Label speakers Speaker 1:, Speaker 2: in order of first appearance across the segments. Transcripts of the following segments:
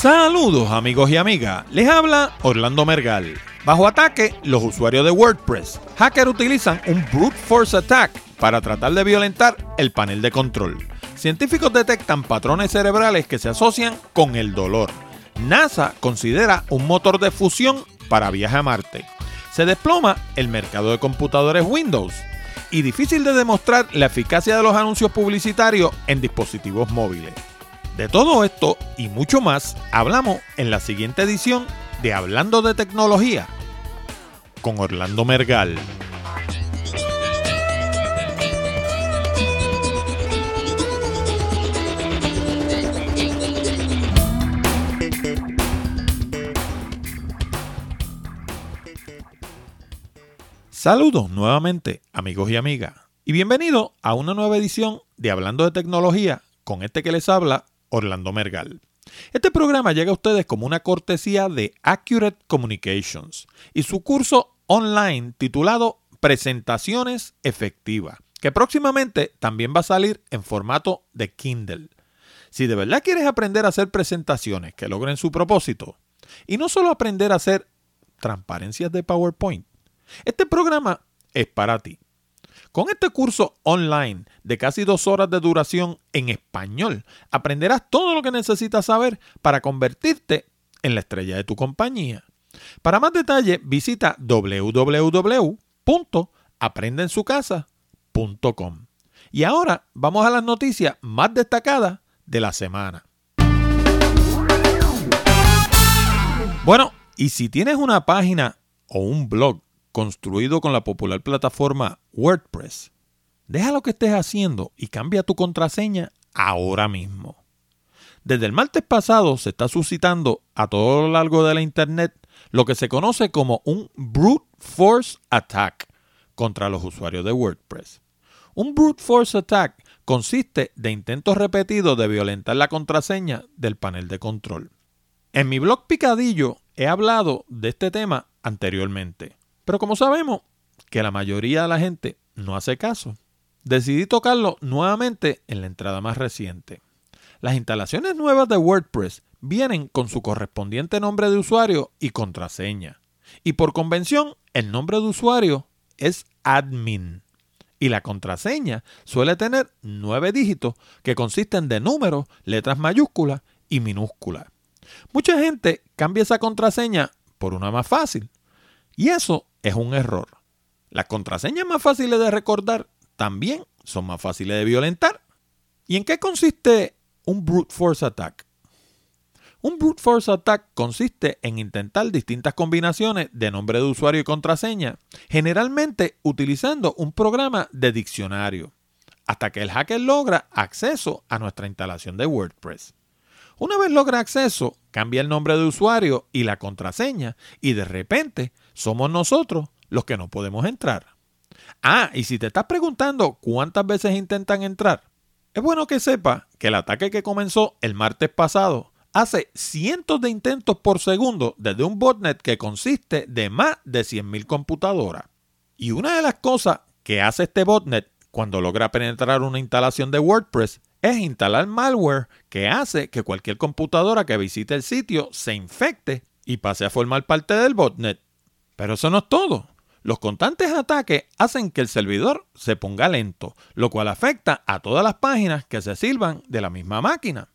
Speaker 1: Saludos amigos y amigas, les habla Orlando Mergal. Bajo ataque, los usuarios de WordPress. Hackers utilizan un brute force attack para tratar de violentar el panel de control. Científicos detectan patrones cerebrales que se asocian con el dolor. NASA considera un motor de fusión para viaje a Marte. Se desploma el mercado de computadores Windows. Y difícil de demostrar la eficacia de los anuncios publicitarios en dispositivos móviles. De todo esto y mucho más hablamos en la siguiente edición de Hablando de Tecnología con Orlando Mergal. Saludos nuevamente amigos y amigas y bienvenido a una nueva edición de Hablando de Tecnología con este que les habla Orlando Mergal. Este programa llega a ustedes como una cortesía de Accurate Communications y su curso online titulado Presentaciones Efectivas, que próximamente también va a salir en formato de Kindle. Si de verdad quieres aprender a hacer presentaciones que logren su propósito, y no solo aprender a hacer transparencias de PowerPoint, este programa es para ti. Con este curso online de casi dos horas de duración en español, aprenderás todo lo que necesitas saber para convertirte en la estrella de tu compañía. Para más detalles, visita www.aprendensucasa.com. Y ahora vamos a las noticias más destacadas de la semana. Bueno, y si tienes una página o un blog construido con la popular plataforma WordPress. Deja lo que estés haciendo y cambia tu contraseña ahora mismo. Desde el martes pasado se está suscitando a todo lo largo de la Internet lo que se conoce como un brute force attack contra los usuarios de WordPress. Un brute force attack consiste de intentos repetidos de violentar la contraseña del panel de control. En mi blog Picadillo he hablado de este tema anteriormente. Pero como sabemos que la mayoría de la gente no hace caso, decidí tocarlo nuevamente en la entrada más reciente. Las instalaciones nuevas de WordPress vienen con su correspondiente nombre de usuario y contraseña. Y por convención, el nombre de usuario es admin. Y la contraseña suele tener nueve dígitos que consisten de números, letras mayúsculas y minúsculas. Mucha gente cambia esa contraseña por una más fácil. Y eso es un error. Las contraseñas más fáciles de recordar también son más fáciles de violentar. ¿Y en qué consiste un brute force attack? Un brute force attack consiste en intentar distintas combinaciones de nombre de usuario y contraseña, generalmente utilizando un programa de diccionario, hasta que el hacker logra acceso a nuestra instalación de WordPress. Una vez logra acceso, cambia el nombre de usuario y la contraseña y de repente somos nosotros los que no podemos entrar. Ah, y si te estás preguntando cuántas veces intentan entrar, es bueno que sepa que el ataque que comenzó el martes pasado hace cientos de intentos por segundo desde un botnet que consiste de más de 100.000 computadoras. Y una de las cosas que hace este botnet cuando logra penetrar una instalación de WordPress es instalar malware que hace que cualquier computadora que visite el sitio se infecte y pase a formar parte del botnet. Pero eso no es todo. Los constantes ataques hacen que el servidor se ponga lento, lo cual afecta a todas las páginas que se sirvan de la misma máquina.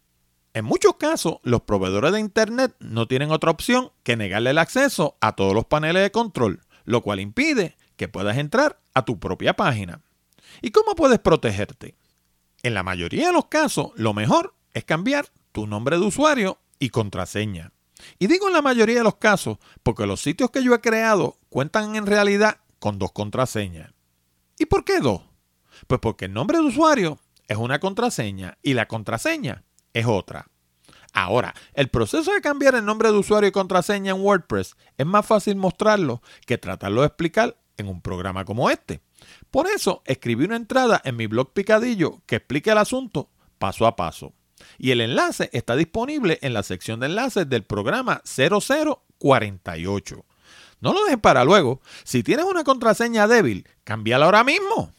Speaker 1: En muchos casos, los proveedores de Internet no tienen otra opción que negarle el acceso a todos los paneles de control, lo cual impide que puedas entrar a tu propia página. ¿Y cómo puedes protegerte? En la mayoría de los casos, lo mejor es cambiar tu nombre de usuario y contraseña. Y digo en la mayoría de los casos porque los sitios que yo he creado cuentan en realidad con dos contraseñas. ¿Y por qué dos? Pues porque el nombre de usuario es una contraseña y la contraseña es otra. Ahora, el proceso de cambiar el nombre de usuario y contraseña en WordPress es más fácil mostrarlo que tratarlo de explicar en un programa como este. Por eso escribí una entrada en mi blog Picadillo que explica el asunto paso a paso. Y el enlace está disponible en la sección de enlaces del programa 0048. No lo dejes para luego. Si tienes una contraseña débil, cámbiala ahora mismo.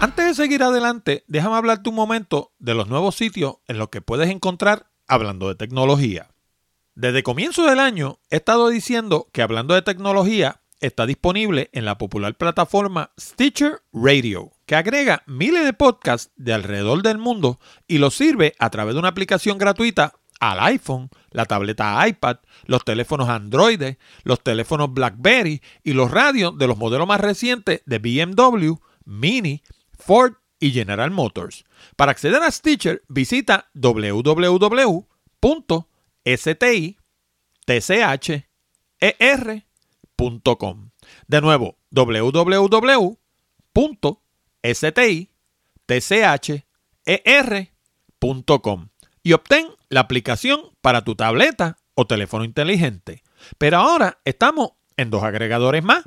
Speaker 1: Antes de seguir adelante, déjame hablarte un momento de los nuevos sitios en los que puedes encontrar hablando de tecnología. Desde comienzo del año he estado diciendo que hablando de tecnología está disponible en la popular plataforma Stitcher Radio, que agrega miles de podcasts de alrededor del mundo y los sirve a través de una aplicación gratuita al iPhone, la tableta iPad, los teléfonos Android, los teléfonos BlackBerry y los radios de los modelos más recientes de BMW, Mini, Ford y General Motors. Para acceder a Stitcher, visita De nuevo, www.stitcher.com y obtén la aplicación para tu tableta o teléfono inteligente. Pero ahora estamos en dos agregadores más.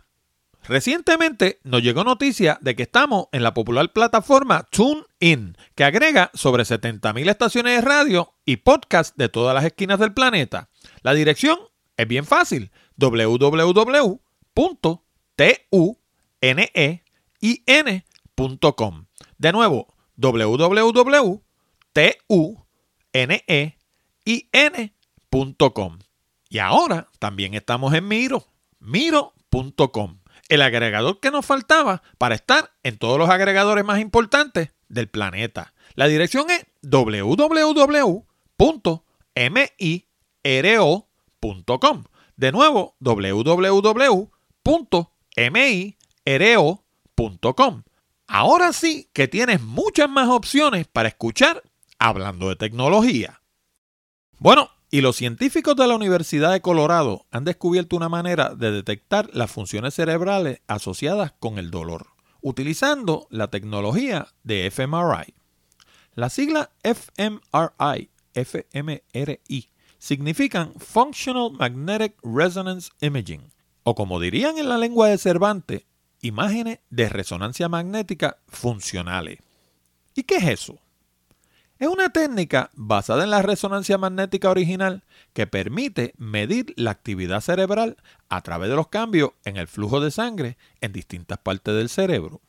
Speaker 1: Recientemente nos llegó noticia de que estamos en la popular plataforma TuneIn, que agrega sobre 70.000 estaciones de radio y podcast de todas las esquinas del planeta. La dirección es bien fácil, www.tunein.com. De nuevo, www.tunein.com. Y ahora también estamos en Miro, miro.com el agregador que nos faltaba para estar en todos los agregadores más importantes del planeta. La dirección es www.miro.com. De nuevo, www.miro.com. Ahora sí que tienes muchas más opciones para escuchar hablando de tecnología. Bueno, y los científicos de la Universidad de Colorado han descubierto una manera de detectar las funciones cerebrales asociadas con el dolor, utilizando la tecnología de fMRI. La sigla fMRI, fMRI, significan Functional Magnetic Resonance Imaging, o como dirían en la lengua de Cervantes, imágenes de resonancia magnética funcionales. ¿Y qué es eso? Es una técnica basada en la resonancia magnética original que permite medir la actividad cerebral a través de los cambios en el flujo de sangre en distintas partes del cerebro.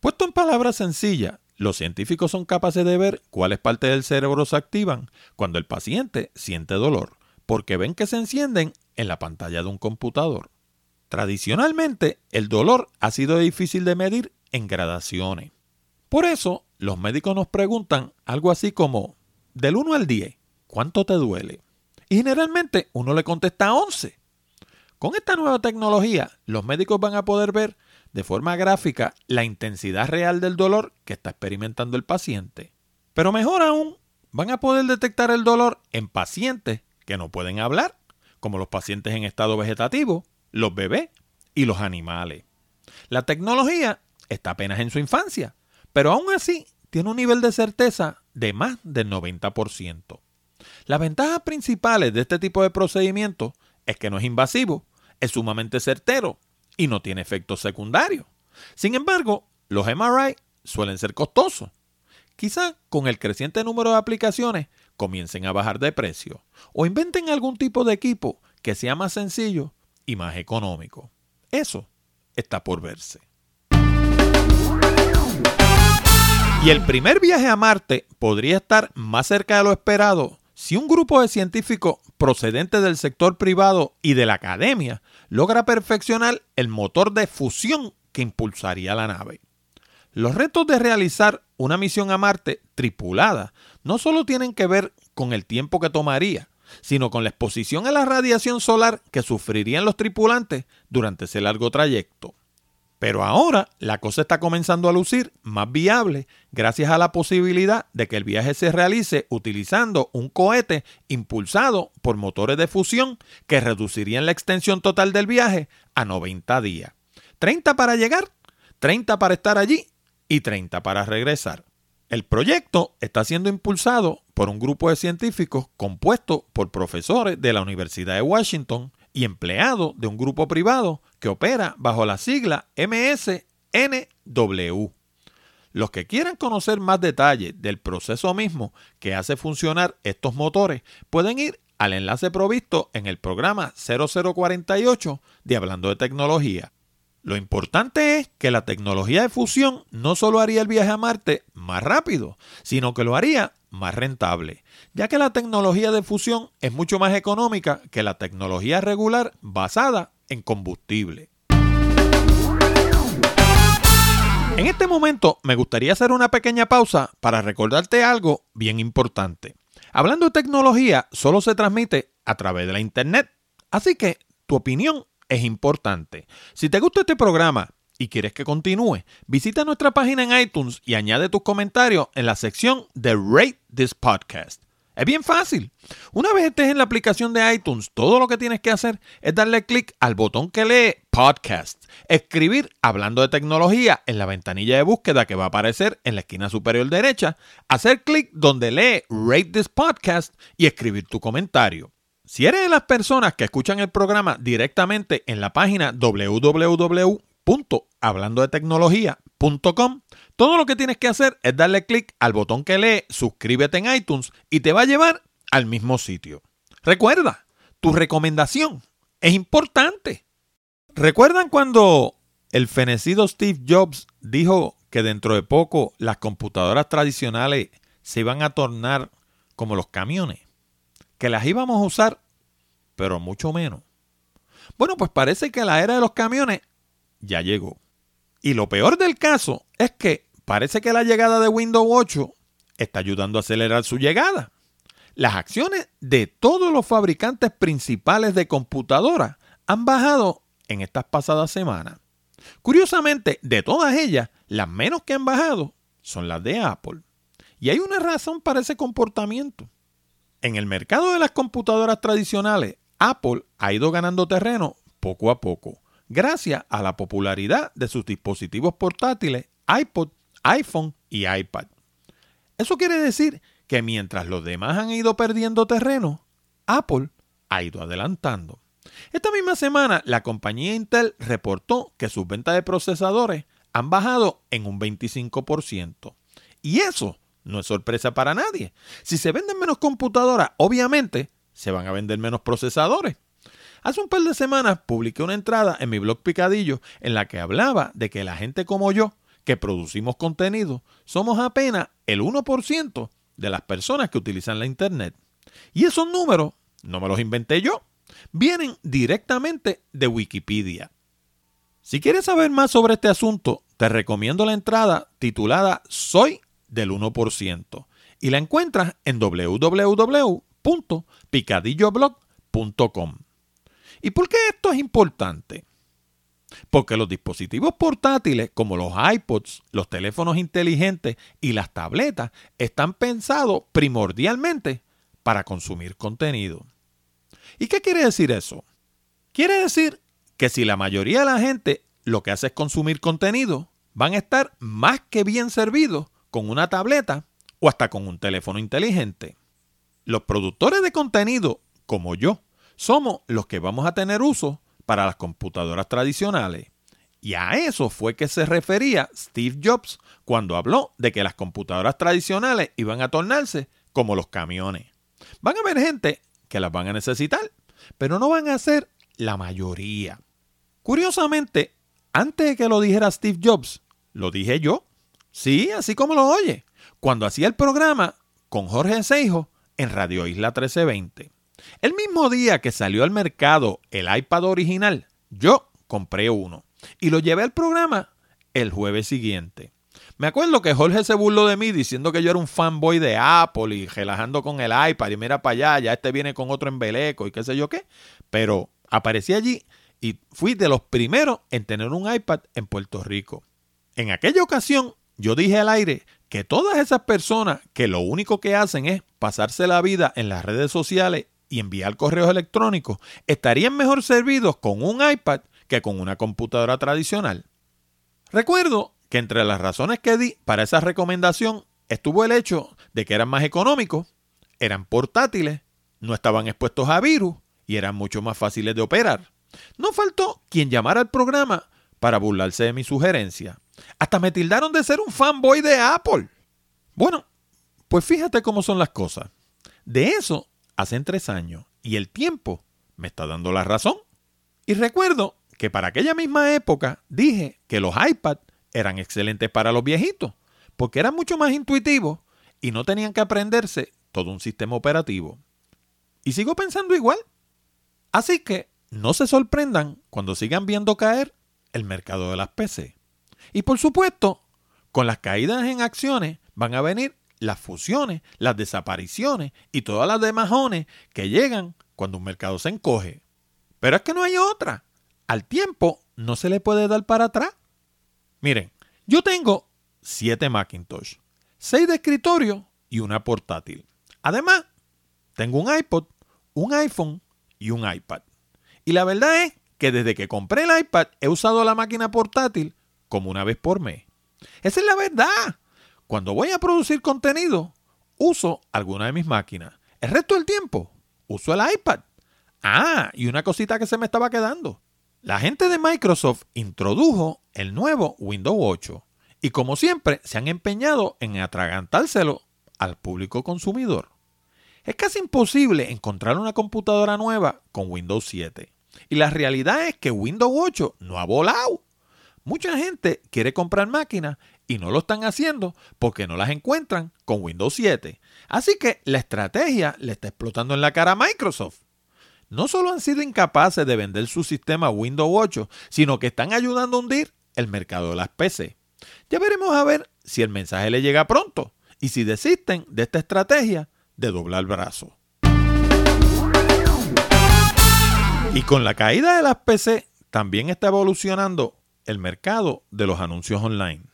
Speaker 1: Puesto en palabras sencillas, los científicos son capaces de ver cuáles partes del cerebro se activan cuando el paciente siente dolor, porque ven que se encienden en la pantalla de un computador. Tradicionalmente, el dolor ha sido difícil de medir en gradaciones. Por eso, los médicos nos preguntan algo así como, del 1 al 10, ¿cuánto te duele? Y generalmente uno le contesta 11. Con esta nueva tecnología, los médicos van a poder ver de forma gráfica la intensidad real del dolor que está experimentando el paciente. Pero mejor aún, van a poder detectar el dolor en pacientes que no pueden hablar, como los pacientes en estado vegetativo, los bebés y los animales. La tecnología está apenas en su infancia, pero aún así tiene un nivel de certeza de más del 90%. Las ventajas principales de este tipo de procedimiento es que no es invasivo, es sumamente certero y no tiene efectos secundarios. Sin embargo, los MRI suelen ser costosos. Quizá con el creciente número de aplicaciones comiencen a bajar de precio o inventen algún tipo de equipo que sea más sencillo y más económico. Eso está por verse. Y el primer viaje a Marte podría estar más cerca de lo esperado si un grupo de científicos procedentes del sector privado y de la academia logra perfeccionar el motor de fusión que impulsaría la nave. Los retos de realizar una misión a Marte tripulada no solo tienen que ver con el tiempo que tomaría, sino con la exposición a la radiación solar que sufrirían los tripulantes durante ese largo trayecto. Pero ahora la cosa está comenzando a lucir más viable gracias a la posibilidad de que el viaje se realice utilizando un cohete impulsado por motores de fusión que reducirían la extensión total del viaje a 90 días. 30 para llegar, 30 para estar allí y 30 para regresar. El proyecto está siendo impulsado por un grupo de científicos compuesto por profesores de la Universidad de Washington, y empleado de un grupo privado que opera bajo la sigla MSNW. Los que quieran conocer más detalles del proceso mismo que hace funcionar estos motores pueden ir al enlace provisto en el programa 0048 de Hablando de Tecnología. Lo importante es que la tecnología de fusión no solo haría el viaje a Marte más rápido, sino que lo haría más rentable, ya que la tecnología de fusión es mucho más económica que la tecnología regular basada en combustible. En este momento me gustaría hacer una pequeña pausa para recordarte algo bien importante. Hablando de tecnología, solo se transmite a través de la Internet, así que tu opinión es importante. Si te gusta este programa y quieres que continúe, visita nuestra página en iTunes y añade tus comentarios en la sección de Rate This Podcast. Es bien fácil. Una vez estés en la aplicación de iTunes, todo lo que tienes que hacer es darle clic al botón que lee Podcast, escribir hablando de tecnología en la ventanilla de búsqueda que va a aparecer en la esquina superior derecha, hacer clic donde lee Rate This Podcast y escribir tu comentario. Si eres de las personas que escuchan el programa directamente en la página www.hablandodetecnología.com, todo lo que tienes que hacer es darle clic al botón que lee suscríbete en iTunes y te va a llevar al mismo sitio. Recuerda, tu recomendación es importante. ¿Recuerdan cuando el fenecido Steve Jobs dijo que dentro de poco las computadoras tradicionales se iban a tornar como los camiones? que las íbamos a usar, pero mucho menos. Bueno, pues parece que la era de los camiones ya llegó. Y lo peor del caso es que parece que la llegada de Windows 8 está ayudando a acelerar su llegada. Las acciones de todos los fabricantes principales de computadoras han bajado en estas pasadas semanas. Curiosamente, de todas ellas, las menos que han bajado son las de Apple. Y hay una razón para ese comportamiento. En el mercado de las computadoras tradicionales, Apple ha ido ganando terreno poco a poco, gracias a la popularidad de sus dispositivos portátiles iPod, iPhone y iPad. Eso quiere decir que mientras los demás han ido perdiendo terreno, Apple ha ido adelantando. Esta misma semana, la compañía Intel reportó que sus ventas de procesadores han bajado en un 25%. Y eso no es sorpresa para nadie. Si se venden menos computadoras, obviamente se van a vender menos procesadores. Hace un par de semanas publiqué una entrada en mi blog Picadillo en la que hablaba de que la gente como yo, que producimos contenido, somos apenas el 1% de las personas que utilizan la Internet. Y esos números no me los inventé yo, vienen directamente de Wikipedia. Si quieres saber más sobre este asunto, te recomiendo la entrada titulada Soy del 1%. Y la encuentras en www.picadilloblog.com. ¿Y por qué esto es importante? Porque los dispositivos portátiles como los iPods, los teléfonos inteligentes y las tabletas están pensados primordialmente para consumir contenido. ¿Y qué quiere decir eso? Quiere decir que si la mayoría de la gente lo que hace es consumir contenido, van a estar más que bien servidos con una tableta o hasta con un teléfono inteligente. Los productores de contenido, como yo, somos los que vamos a tener uso para las computadoras tradicionales. Y a eso fue que se refería Steve Jobs cuando habló de que las computadoras tradicionales iban a tornarse como los camiones. Van a haber gente que las van a necesitar, pero no van a ser la mayoría. Curiosamente, antes de que lo dijera Steve Jobs, lo dije yo. Sí, así como lo oye. Cuando hacía el programa con Jorge Seijo en Radio Isla 1320. El mismo día que salió al mercado el iPad original, yo compré uno y lo llevé al programa el jueves siguiente. Me acuerdo que Jorge se burló de mí diciendo que yo era un fanboy de Apple y relajando con el iPad y mira para allá, ya este viene con otro embeleco y qué sé yo qué. Pero aparecí allí y fui de los primeros en tener un iPad en Puerto Rico. En aquella ocasión yo dije al aire que todas esas personas que lo único que hacen es pasarse la vida en las redes sociales y enviar correos electrónicos estarían mejor servidos con un iPad que con una computadora tradicional. Recuerdo que entre las razones que di para esa recomendación estuvo el hecho de que eran más económicos, eran portátiles, no estaban expuestos a virus y eran mucho más fáciles de operar. No faltó quien llamara al programa para burlarse de mi sugerencia. Hasta me tildaron de ser un fanboy de Apple. Bueno, pues fíjate cómo son las cosas. De eso hacen tres años y el tiempo me está dando la razón. Y recuerdo que para aquella misma época dije que los iPad eran excelentes para los viejitos, porque eran mucho más intuitivos y no tenían que aprenderse todo un sistema operativo. Y sigo pensando igual. Así que no se sorprendan cuando sigan viendo caer el mercado de las PC. Y por supuesto, con las caídas en acciones van a venir las fusiones, las desapariciones y todas las demajones que llegan cuando un mercado se encoge. Pero es que no hay otra. Al tiempo no se le puede dar para atrás. Miren, yo tengo 7 Macintosh, 6 de escritorio y una portátil. Además, tengo un iPod, un iPhone y un iPad. Y la verdad es que desde que compré el iPad he usado la máquina portátil como una vez por mes. Esa es la verdad. Cuando voy a producir contenido, uso alguna de mis máquinas. El resto del tiempo, uso el iPad. Ah, y una cosita que se me estaba quedando. La gente de Microsoft introdujo el nuevo Windows 8 y como siempre se han empeñado en atragantárselo al público consumidor. Es casi imposible encontrar una computadora nueva con Windows 7. Y la realidad es que Windows 8 no ha volado. Mucha gente quiere comprar máquinas y no lo están haciendo porque no las encuentran con Windows 7. Así que la estrategia le está explotando en la cara a Microsoft. No solo han sido incapaces de vender su sistema Windows 8, sino que están ayudando a hundir el mercado de las PC. Ya veremos a ver si el mensaje le llega pronto y si desisten de esta estrategia de doblar brazo. Y con la caída de las PC también está evolucionando el mercado de los anuncios online.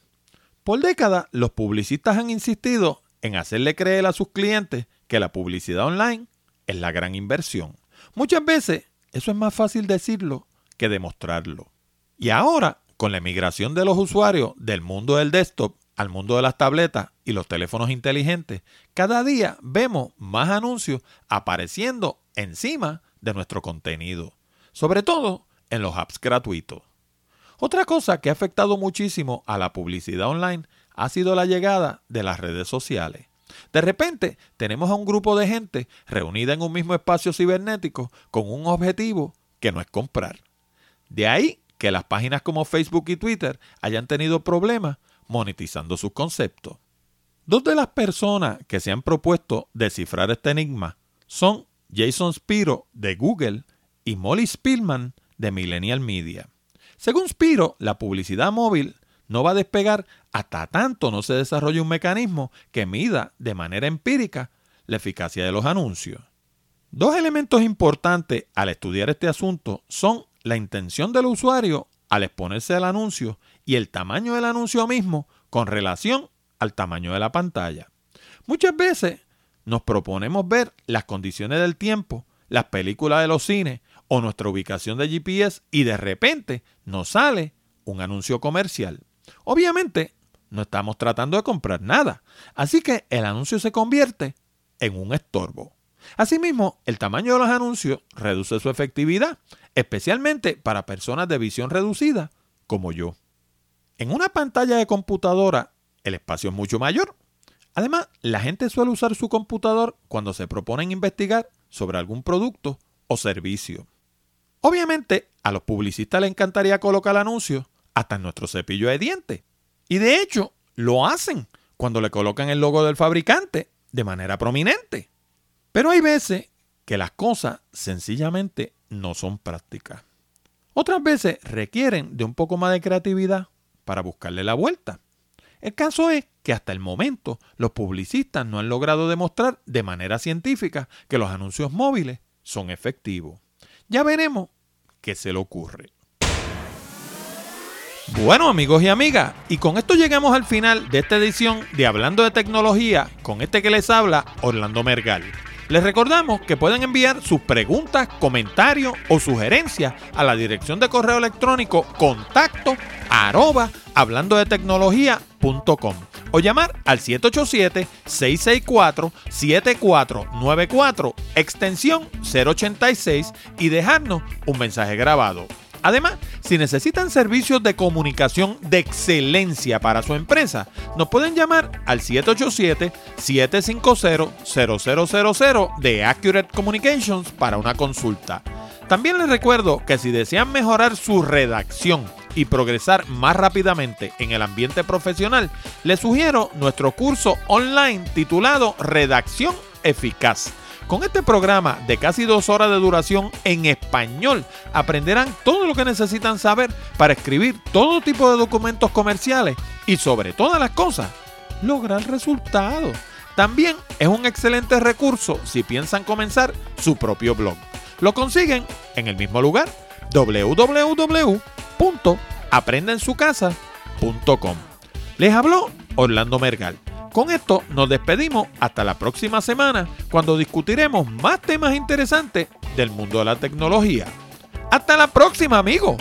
Speaker 1: Por décadas, los publicistas han insistido en hacerle creer a sus clientes que la publicidad online es la gran inversión. Muchas veces eso es más fácil decirlo que demostrarlo. Y ahora, con la emigración de los usuarios del mundo del desktop al mundo de las tabletas y los teléfonos inteligentes, cada día vemos más anuncios apareciendo encima de nuestro contenido, sobre todo en los apps gratuitos. Otra cosa que ha afectado muchísimo a la publicidad online ha sido la llegada de las redes sociales. De repente tenemos a un grupo de gente reunida en un mismo espacio cibernético con un objetivo que no es comprar. De ahí que las páginas como Facebook y Twitter hayan tenido problemas monetizando sus conceptos. Dos de las personas que se han propuesto descifrar este enigma son Jason Spiro de Google y Molly Spillman de Millennial Media. Según Spiro, la publicidad móvil no va a despegar hasta tanto no se desarrolle un mecanismo que mida de manera empírica la eficacia de los anuncios. Dos elementos importantes al estudiar este asunto son la intención del usuario al exponerse al anuncio y el tamaño del anuncio mismo con relación al tamaño de la pantalla. Muchas veces nos proponemos ver las condiciones del tiempo, las películas de los cines o nuestra ubicación de GPS y de repente nos sale un anuncio comercial. Obviamente no estamos tratando de comprar nada, así que el anuncio se convierte en un estorbo. Asimismo, el tamaño de los anuncios reduce su efectividad, especialmente para personas de visión reducida como yo. En una pantalla de computadora, el espacio es mucho mayor. Además, la gente suele usar su computador cuando se proponen investigar sobre algún producto o servicio. Obviamente, a los publicistas les encantaría colocar anuncios hasta en nuestro cepillo de dientes. Y de hecho, lo hacen cuando le colocan el logo del fabricante de manera prominente. Pero hay veces que las cosas sencillamente no son prácticas. Otras veces requieren de un poco más de creatividad para buscarle la vuelta. El caso es que hasta el momento los publicistas no han logrado demostrar de manera científica que los anuncios móviles son efectivos. Ya veremos qué se le ocurre. Bueno amigos y amigas, y con esto llegamos al final de esta edición de Hablando de Tecnología con este que les habla Orlando Mergal. Les recordamos que pueden enviar sus preguntas, comentarios o sugerencias a la dirección de correo electrónico contacto arroba hablando de tecnología.com o llamar al 787-664-7494 extensión 086 y dejarnos un mensaje grabado. Además, si necesitan servicios de comunicación de excelencia para su empresa, nos pueden llamar al 787-750-0000 de Accurate Communications para una consulta. También les recuerdo que si desean mejorar su redacción y progresar más rápidamente en el ambiente profesional, les sugiero nuestro curso online titulado Redacción Eficaz. Con este programa de casi dos horas de duración en español, aprenderán todo lo que necesitan saber para escribir todo tipo de documentos comerciales y sobre todas las cosas, lograr resultados. También es un excelente recurso si piensan comenzar su propio blog. Lo consiguen en el mismo lugar www.aprendensucasa.com. Les habló Orlando Mergal. Con esto nos despedimos hasta la próxima semana cuando discutiremos más temas interesantes del mundo de la tecnología. Hasta la próxima amigos.